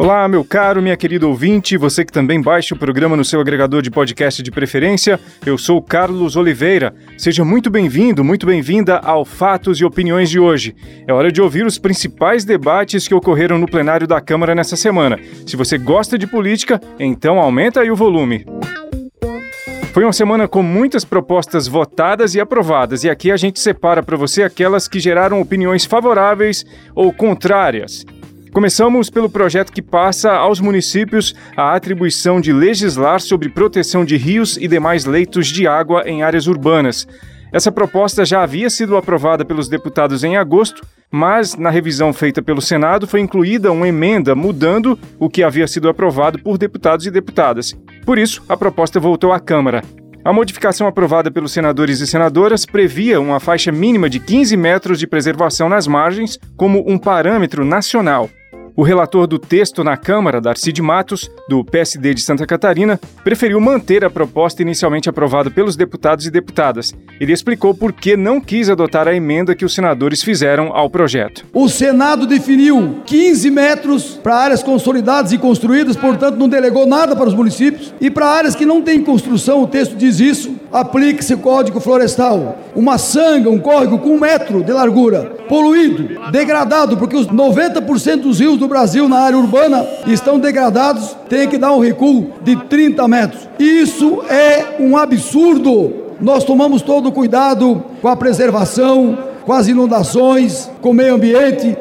Olá, meu caro, minha querida ouvinte, você que também baixa o programa no seu agregador de podcast de preferência, eu sou Carlos Oliveira. Seja muito bem-vindo, muito bem-vinda ao Fatos e Opiniões de hoje. É hora de ouvir os principais debates que ocorreram no plenário da Câmara nessa semana. Se você gosta de política, então aumenta aí o volume. Foi uma semana com muitas propostas votadas e aprovadas, e aqui a gente separa para você aquelas que geraram opiniões favoráveis ou contrárias. Começamos pelo projeto que passa aos municípios a atribuição de legislar sobre proteção de rios e demais leitos de água em áreas urbanas. Essa proposta já havia sido aprovada pelos deputados em agosto, mas na revisão feita pelo Senado foi incluída uma emenda mudando o que havia sido aprovado por deputados e deputadas. Por isso, a proposta voltou à Câmara. A modificação aprovada pelos senadores e senadoras previa uma faixa mínima de 15 metros de preservação nas margens como um parâmetro nacional. O relator do texto na Câmara, Darcy de Matos, do PSD de Santa Catarina, preferiu manter a proposta inicialmente aprovada pelos deputados e deputadas. Ele explicou por que não quis adotar a emenda que os senadores fizeram ao projeto. O Senado definiu 15 metros para áreas consolidadas e construídas, portanto, não delegou nada para os municípios. E para áreas que não têm construção, o texto diz isso, aplique-se o Código Florestal. Uma sanga, um córrego com um metro de largura, poluído, degradado, porque os 90% dos rios do Brasil na área urbana estão degradados, tem que dar um recuo de 30 metros. Isso é um absurdo. Nós tomamos todo o cuidado com a preservação, com as inundações, com o meio ambiente.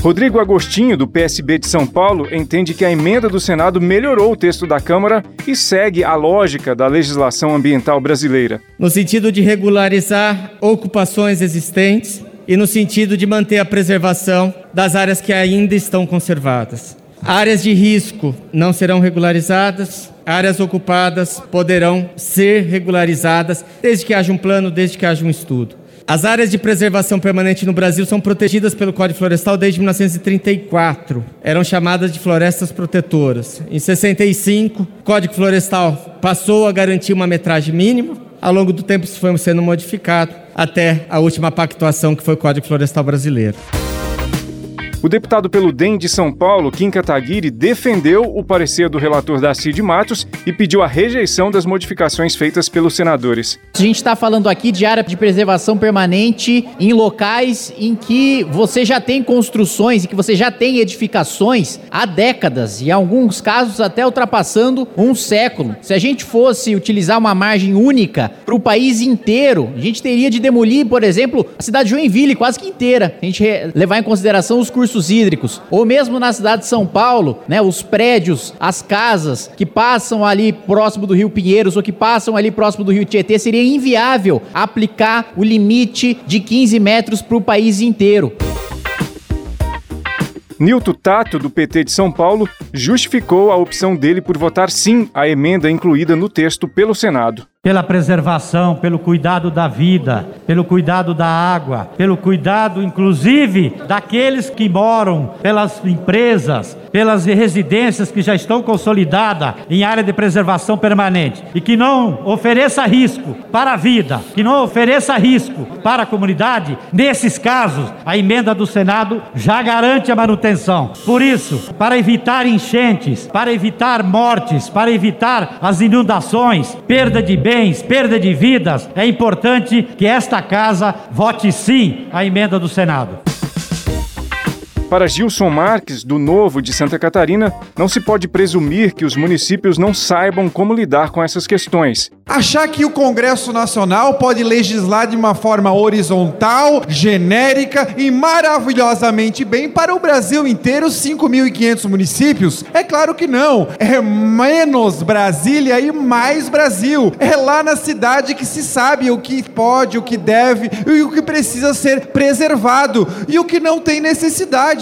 Rodrigo Agostinho, do PSB de São Paulo, entende que a emenda do Senado melhorou o texto da Câmara e segue a lógica da legislação ambiental brasileira. No sentido de regularizar ocupações existentes e no sentido de manter a preservação das áreas que ainda estão conservadas. Áreas de risco não serão regularizadas, áreas ocupadas poderão ser regularizadas desde que haja um plano, desde que haja um estudo. As áreas de preservação permanente no Brasil são protegidas pelo Código Florestal desde 1934. Eram chamadas de florestas protetoras. Em 65, o Código Florestal passou a garantir uma metragem mínima. Ao longo do tempo, isso foi sendo modificado até a última pactuação, que foi o Código Florestal Brasileiro. O deputado pelo DEM de São Paulo, Kim Kataguiri, defendeu o parecer do relator da CID Matos e pediu a rejeição das modificações feitas pelos senadores. A gente está falando aqui de área de preservação permanente em locais em que você já tem construções e que você já tem edificações há décadas e em alguns casos até ultrapassando um século. Se a gente fosse utilizar uma margem única para o país inteiro, a gente teria de demolir, por exemplo, a cidade de Joinville quase que inteira. A gente levar em consideração os cursos recursos hídricos, ou mesmo na cidade de São Paulo, né, os prédios, as casas que passam ali próximo do Rio Pinheiros ou que passam ali próximo do Rio Tietê, seria inviável aplicar o limite de 15 metros para o país inteiro. Nilton Tato, do PT de São Paulo, justificou a opção dele por votar sim à emenda incluída no texto pelo Senado pela preservação, pelo cuidado da vida, pelo cuidado da água, pelo cuidado, inclusive, daqueles que moram, pelas empresas, pelas residências que já estão consolidadas em área de preservação permanente e que não ofereça risco para a vida, que não ofereça risco para a comunidade, nesses casos, a emenda do Senado já garante a manutenção. Por isso, para evitar enchentes, para evitar mortes, para evitar as inundações, perda de bens, bens, perda de vidas, é importante que esta casa vote sim à emenda do Senado. Para Gilson Marques, do Novo de Santa Catarina, não se pode presumir que os municípios não saibam como lidar com essas questões. Achar que o Congresso Nacional pode legislar de uma forma horizontal, genérica e maravilhosamente bem para o Brasil inteiro, 5.500 municípios? É claro que não. É menos Brasília e mais Brasil. É lá na cidade que se sabe o que pode, o que deve e o que precisa ser preservado e o que não tem necessidade.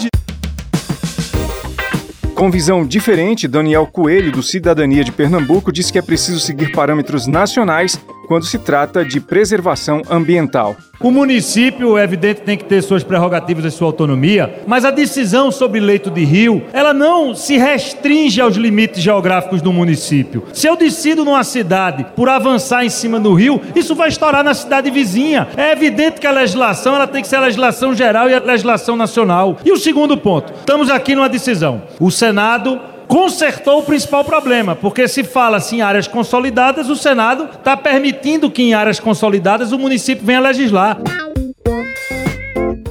Com visão diferente, Daniel Coelho, do Cidadania de Pernambuco, diz que é preciso seguir parâmetros nacionais quando se trata de preservação ambiental. O município, é evidente, tem que ter suas prerrogativas e sua autonomia, mas a decisão sobre leito de rio, ela não se restringe aos limites geográficos do município. Se eu decido numa cidade por avançar em cima do rio, isso vai estourar na cidade vizinha. É evidente que a legislação ela tem que ser a legislação geral e a legislação nacional. E o segundo ponto, estamos aqui numa decisão. O Senado consertou o principal problema, porque se fala assim em áreas consolidadas, o Senado está permitindo que em áreas consolidadas o município venha legislar.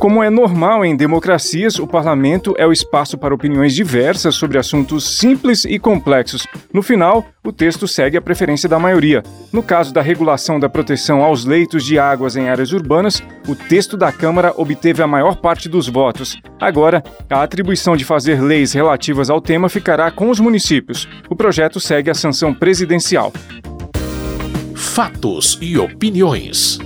Como é normal em democracias, o parlamento é o espaço para opiniões diversas sobre assuntos simples e complexos. No final, o texto segue a preferência da maioria. No caso da regulação da proteção aos leitos de águas em áreas urbanas, o texto da Câmara obteve a maior parte dos votos. Agora, a atribuição de fazer leis relativas ao tema ficará com os municípios. O projeto segue a sanção presidencial. Fatos e opiniões.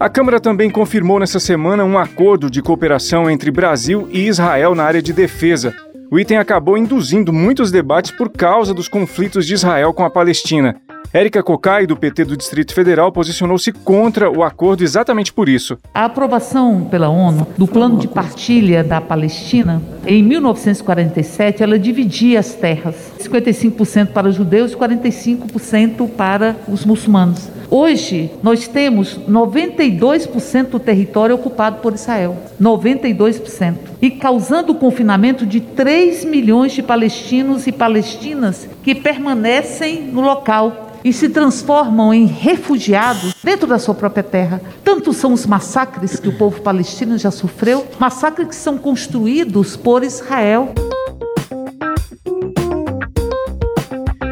A Câmara também confirmou nessa semana um acordo de cooperação entre Brasil e Israel na área de defesa. O item acabou induzindo muitos debates por causa dos conflitos de Israel com a Palestina. Érica Cocai, do PT do Distrito Federal, posicionou-se contra o acordo exatamente por isso. A aprovação pela ONU do plano de partilha da Palestina, em 1947, ela dividia as terras: 55% para os judeus e 45% para os muçulmanos. Hoje, nós temos 92% do território ocupado por Israel. 92%. E causando o confinamento de 3 milhões de palestinos e palestinas que permanecem no local e se transformam em refugiados dentro da sua própria terra. Tantos são os massacres que o povo palestino já sofreu, massacres que são construídos por Israel.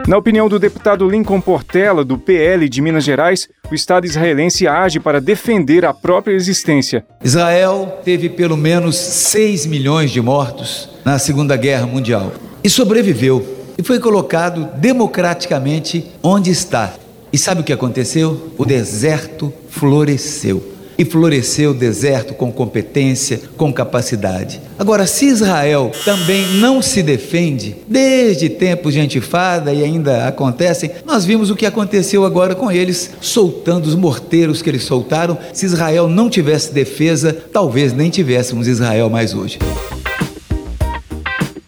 Na opinião do deputado Lincoln Portela, do PL de Minas Gerais, o Estado israelense age para defender a própria existência. Israel teve pelo menos 6 milhões de mortos na Segunda Guerra Mundial e sobreviveu e foi colocado democraticamente onde está. E sabe o que aconteceu? O deserto floresceu. E floresceu o deserto com competência, com capacidade. Agora, se Israel também não se defende, desde tempos de antifada e ainda acontecem, nós vimos o que aconteceu agora com eles, soltando os morteiros que eles soltaram. Se Israel não tivesse defesa, talvez nem tivéssemos Israel mais hoje.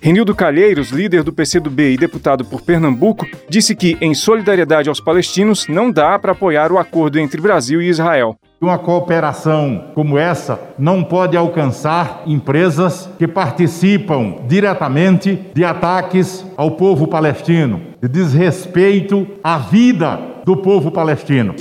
Renildo Calheiros, líder do PCdoB e deputado por Pernambuco, disse que, em solidariedade aos palestinos, não dá para apoiar o acordo entre Brasil e Israel. Uma cooperação como essa não pode alcançar empresas que participam diretamente de ataques ao povo palestino, de desrespeito à vida do povo palestino.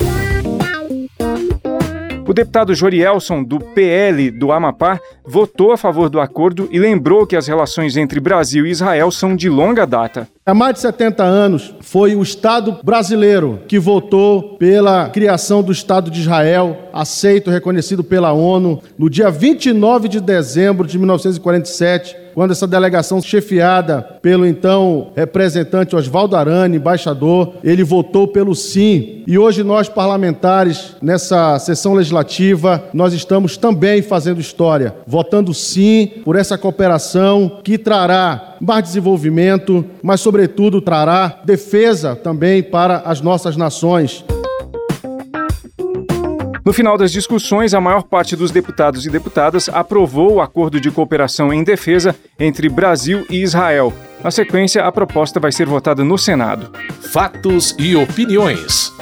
O deputado Jorielson, do PL do Amapá, votou a favor do acordo e lembrou que as relações entre Brasil e Israel são de longa data. Há mais de 70 anos, foi o Estado brasileiro que votou pela criação do Estado de Israel, aceito, reconhecido pela ONU, no dia 29 de dezembro de 1947 quando essa delegação chefiada pelo então representante Oswaldo Arani, embaixador, ele votou pelo sim. E hoje nós parlamentares nessa sessão legislativa, nós estamos também fazendo história, votando sim por essa cooperação que trará mais desenvolvimento, mas sobretudo trará defesa também para as nossas nações. No final das discussões, a maior parte dos deputados e deputadas aprovou o acordo de cooperação em defesa entre Brasil e Israel. Na sequência, a proposta vai ser votada no Senado. Fatos e opiniões.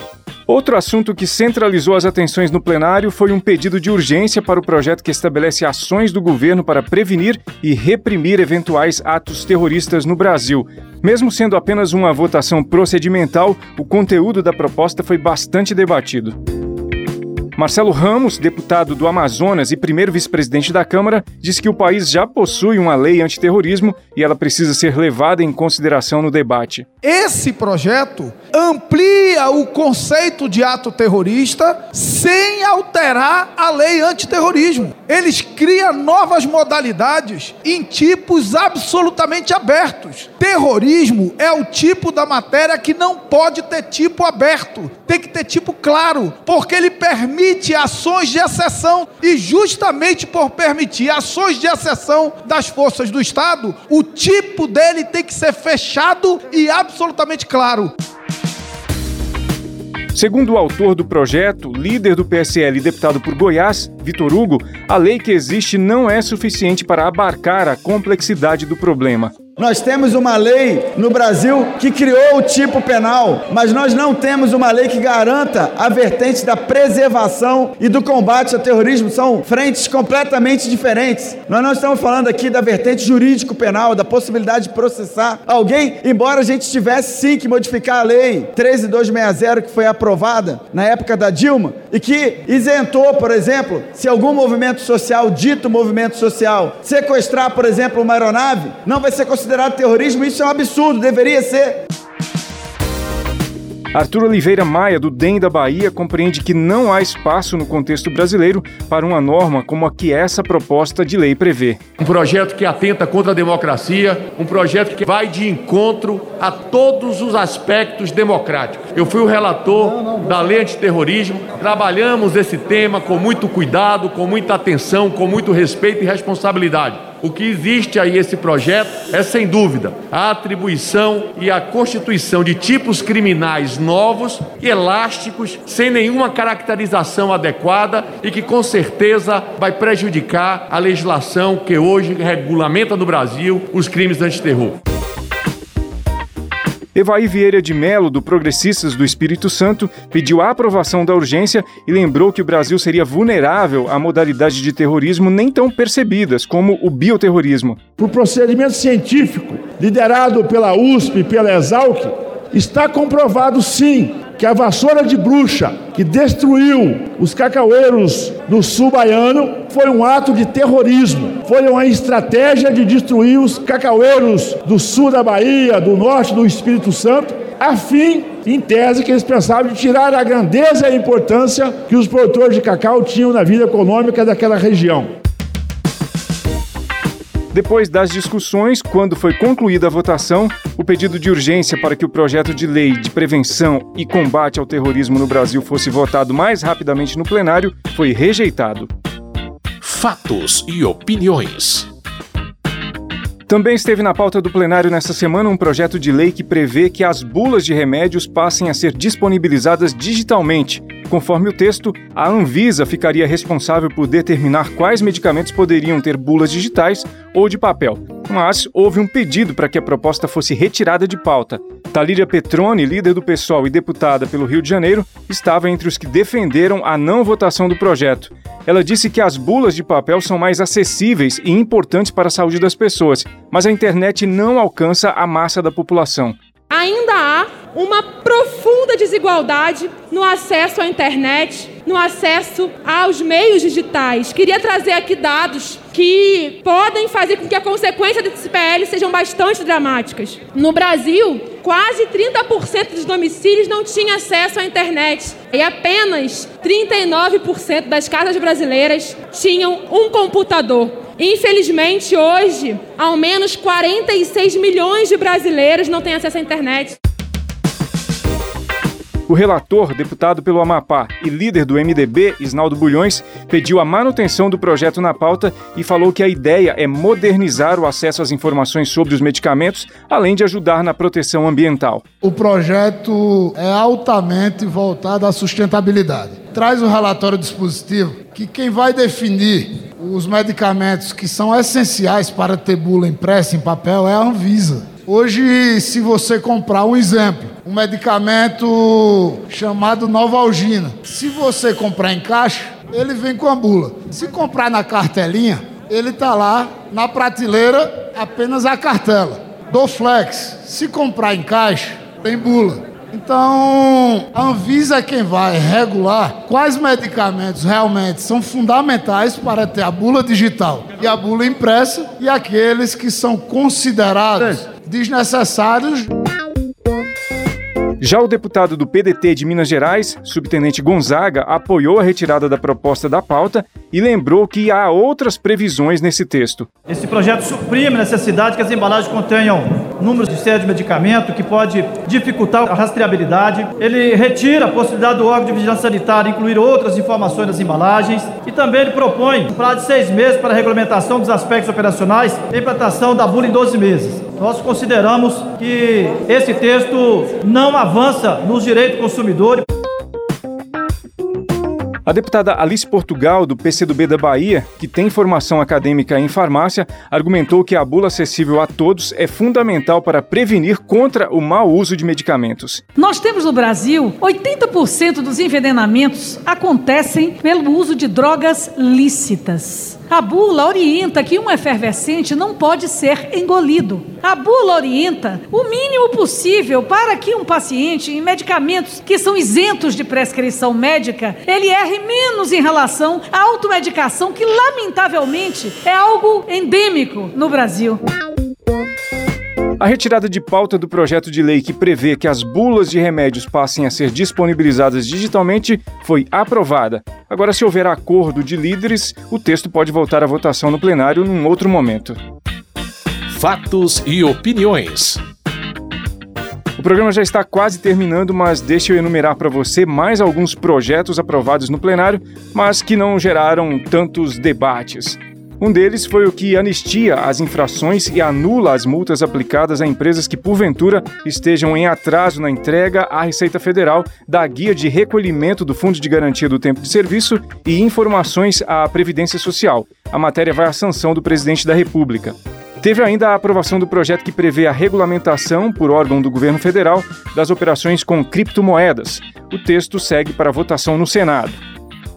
Outro assunto que centralizou as atenções no plenário foi um pedido de urgência para o projeto que estabelece ações do governo para prevenir e reprimir eventuais atos terroristas no Brasil. Mesmo sendo apenas uma votação procedimental, o conteúdo da proposta foi bastante debatido. Marcelo Ramos, deputado do Amazonas e primeiro vice-presidente da Câmara, disse que o país já possui uma lei antiterrorismo e ela precisa ser levada em consideração no debate. Esse projeto amplia o conceito de ato terrorista sem alterar a lei antiterrorismo. Eles criam novas modalidades em tipos absolutamente abertos. Terrorismo é o tipo da matéria que não pode ter tipo aberto, tem que ter tipo claro, porque ele permite ações de exceção. E justamente por permitir ações de exceção das forças do Estado, o tipo dele tem que ser fechado e absolutamente claro. Segundo o autor do projeto, líder do PSL e deputado por Goiás, Vitor Hugo, a lei que existe não é suficiente para abarcar a complexidade do problema. Nós temos uma lei no Brasil que criou o tipo penal, mas nós não temos uma lei que garanta a vertente da preservação e do combate ao terrorismo. São frentes completamente diferentes. Nós não estamos falando aqui da vertente jurídico-penal, da possibilidade de processar alguém, embora a gente tivesse sim que modificar a lei 13260 que foi aprovada na época da Dilma e que isentou, por exemplo, se algum movimento social, dito movimento social, sequestrar, por exemplo, uma aeronave, não vai ser considerado considerado terrorismo, isso é um absurdo, deveria ser. Arthur Oliveira Maia, do DEM da Bahia, compreende que não há espaço no contexto brasileiro para uma norma como a que essa proposta de lei prevê. Um projeto que atenta contra a democracia, um projeto que vai de encontro a todos os aspectos democráticos. Eu fui o relator da lei antiterrorismo, trabalhamos esse tema com muito cuidado, com muita atenção, com muito respeito e responsabilidade. O que existe aí esse projeto é sem dúvida a atribuição e a constituição de tipos criminais novos elásticos, sem nenhuma caracterização adequada e que com certeza vai prejudicar a legislação que hoje regulamenta no Brasil os crimes antiterror. Evaí Vieira de Melo, do Progressistas do Espírito Santo, pediu a aprovação da urgência e lembrou que o Brasil seria vulnerável a modalidades de terrorismo nem tão percebidas, como o bioterrorismo. Por procedimento científico, liderado pela USP e pela Exalc, está comprovado sim que a vassoura de bruxa que destruiu os cacaueiros do sul baiano foi um ato de terrorismo. Foi uma estratégia de destruir os cacaueiros do sul da Bahia, do norte do Espírito Santo, a fim, em tese, que eles pensavam de tirar a grandeza e a importância que os produtores de cacau tinham na vida econômica daquela região. Depois das discussões, quando foi concluída a votação, o pedido de urgência para que o projeto de lei de prevenção e combate ao terrorismo no Brasil fosse votado mais rapidamente no plenário foi rejeitado. Fatos e opiniões. Também esteve na pauta do plenário nesta semana um projeto de lei que prevê que as bulas de remédios passem a ser disponibilizadas digitalmente. Conforme o texto, a Anvisa ficaria responsável por determinar quais medicamentos poderiam ter bulas digitais ou de papel. Mas houve um pedido para que a proposta fosse retirada de pauta. Talíria Petroni, líder do PSOL e deputada pelo Rio de Janeiro, estava entre os que defenderam a não votação do projeto. Ela disse que as bulas de papel são mais acessíveis e importantes para a saúde das pessoas, mas a internet não alcança a massa da população. Ainda há uma profunda desigualdade no acesso à internet, no acesso aos meios digitais. Queria trazer aqui dados que podem fazer com que a consequência desse PL sejam bastante dramáticas. No Brasil, quase 30% dos domicílios não tinham acesso à internet e apenas 39% das casas brasileiras tinham um computador. Infelizmente, hoje, ao menos 46 milhões de brasileiros não têm acesso à internet. O relator, deputado pelo Amapá e líder do MDB, Isnaldo Bulhões, pediu a manutenção do projeto na pauta e falou que a ideia é modernizar o acesso às informações sobre os medicamentos, além de ajudar na proteção ambiental. O projeto é altamente voltado à sustentabilidade. Traz o relatório dispositivo que quem vai definir os medicamentos que são essenciais para ter bula impressa em papel é a Anvisa. Hoje, se você comprar um exemplo, um medicamento chamado Novalgina, se você comprar em caixa, ele vem com a bula. Se comprar na cartelinha, ele está lá na prateleira apenas a cartela. Do Flex, se comprar em caixa, tem bula. Então, a Anvisa é quem vai regular quais medicamentos realmente são fundamentais para ter a bula digital e a bula impressa e aqueles que são considerados desnecessários. Já o deputado do PDT de Minas Gerais, subtenente Gonzaga, apoiou a retirada da proposta da pauta e lembrou que há outras previsões nesse texto. Esse projeto suprime a necessidade que as embalagens contenham números de série de medicamento, que pode dificultar a rastreabilidade. Ele retira a possibilidade do órgão de vigilância sanitária incluir outras informações nas embalagens. E também ele propõe um prazo de seis meses para a regulamentação dos aspectos operacionais e implantação da bula em 12 meses. Nós consideramos que esse texto não avança nos direitos do consumidor. A deputada Alice Portugal, do PCdoB da Bahia, que tem formação acadêmica em farmácia, argumentou que a bula acessível a todos é fundamental para prevenir contra o mau uso de medicamentos. Nós temos no Brasil 80% dos envenenamentos acontecem pelo uso de drogas lícitas. A bula orienta que um efervescente não pode ser engolido. A bula orienta o mínimo possível para que um paciente em medicamentos que são isentos de prescrição médica, ele erre menos em relação à automedicação, que lamentavelmente é algo endêmico no Brasil. A retirada de pauta do projeto de lei que prevê que as bulas de remédios passem a ser disponibilizadas digitalmente foi aprovada. Agora, se houver acordo de líderes, o texto pode voltar à votação no plenário num outro momento. Fatos e opiniões. Programa já está quase terminando, mas deixa eu enumerar para você mais alguns projetos aprovados no plenário, mas que não geraram tantos debates. Um deles foi o que anistia as infrações e anula as multas aplicadas a empresas que, porventura, estejam em atraso na entrega à Receita Federal da guia de recolhimento do Fundo de Garantia do Tempo de Serviço e informações à Previdência Social. A matéria vai à sanção do presidente da República. Teve ainda a aprovação do projeto que prevê a regulamentação, por órgão do governo federal, das operações com criptomoedas. O texto segue para votação no Senado.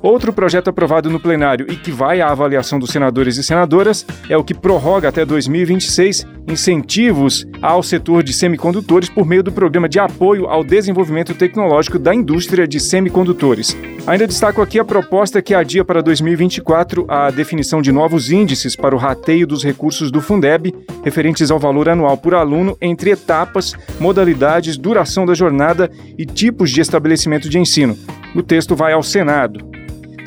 Outro projeto aprovado no plenário e que vai à avaliação dos senadores e senadoras é o que prorroga até 2026 incentivos ao setor de semicondutores por meio do Programa de Apoio ao Desenvolvimento Tecnológico da Indústria de Semicondutores. Ainda destaco aqui a proposta que adia para 2024 a definição de novos índices para o rateio dos recursos do Fundeb, referentes ao valor anual por aluno entre etapas, modalidades, duração da jornada e tipos de estabelecimento de ensino. O texto vai ao Senado.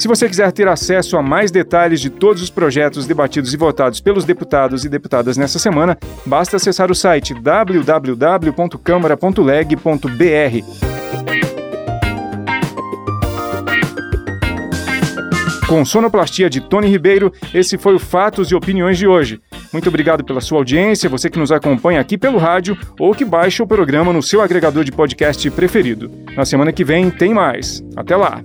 Se você quiser ter acesso a mais detalhes de todos os projetos debatidos e votados pelos deputados e deputadas nessa semana, basta acessar o site www.câmara.leg.br. Com sonoplastia de Tony Ribeiro, esse foi o Fatos e Opiniões de hoje. Muito obrigado pela sua audiência, você que nos acompanha aqui pelo rádio ou que baixa o programa no seu agregador de podcast preferido. Na semana que vem tem mais. Até lá!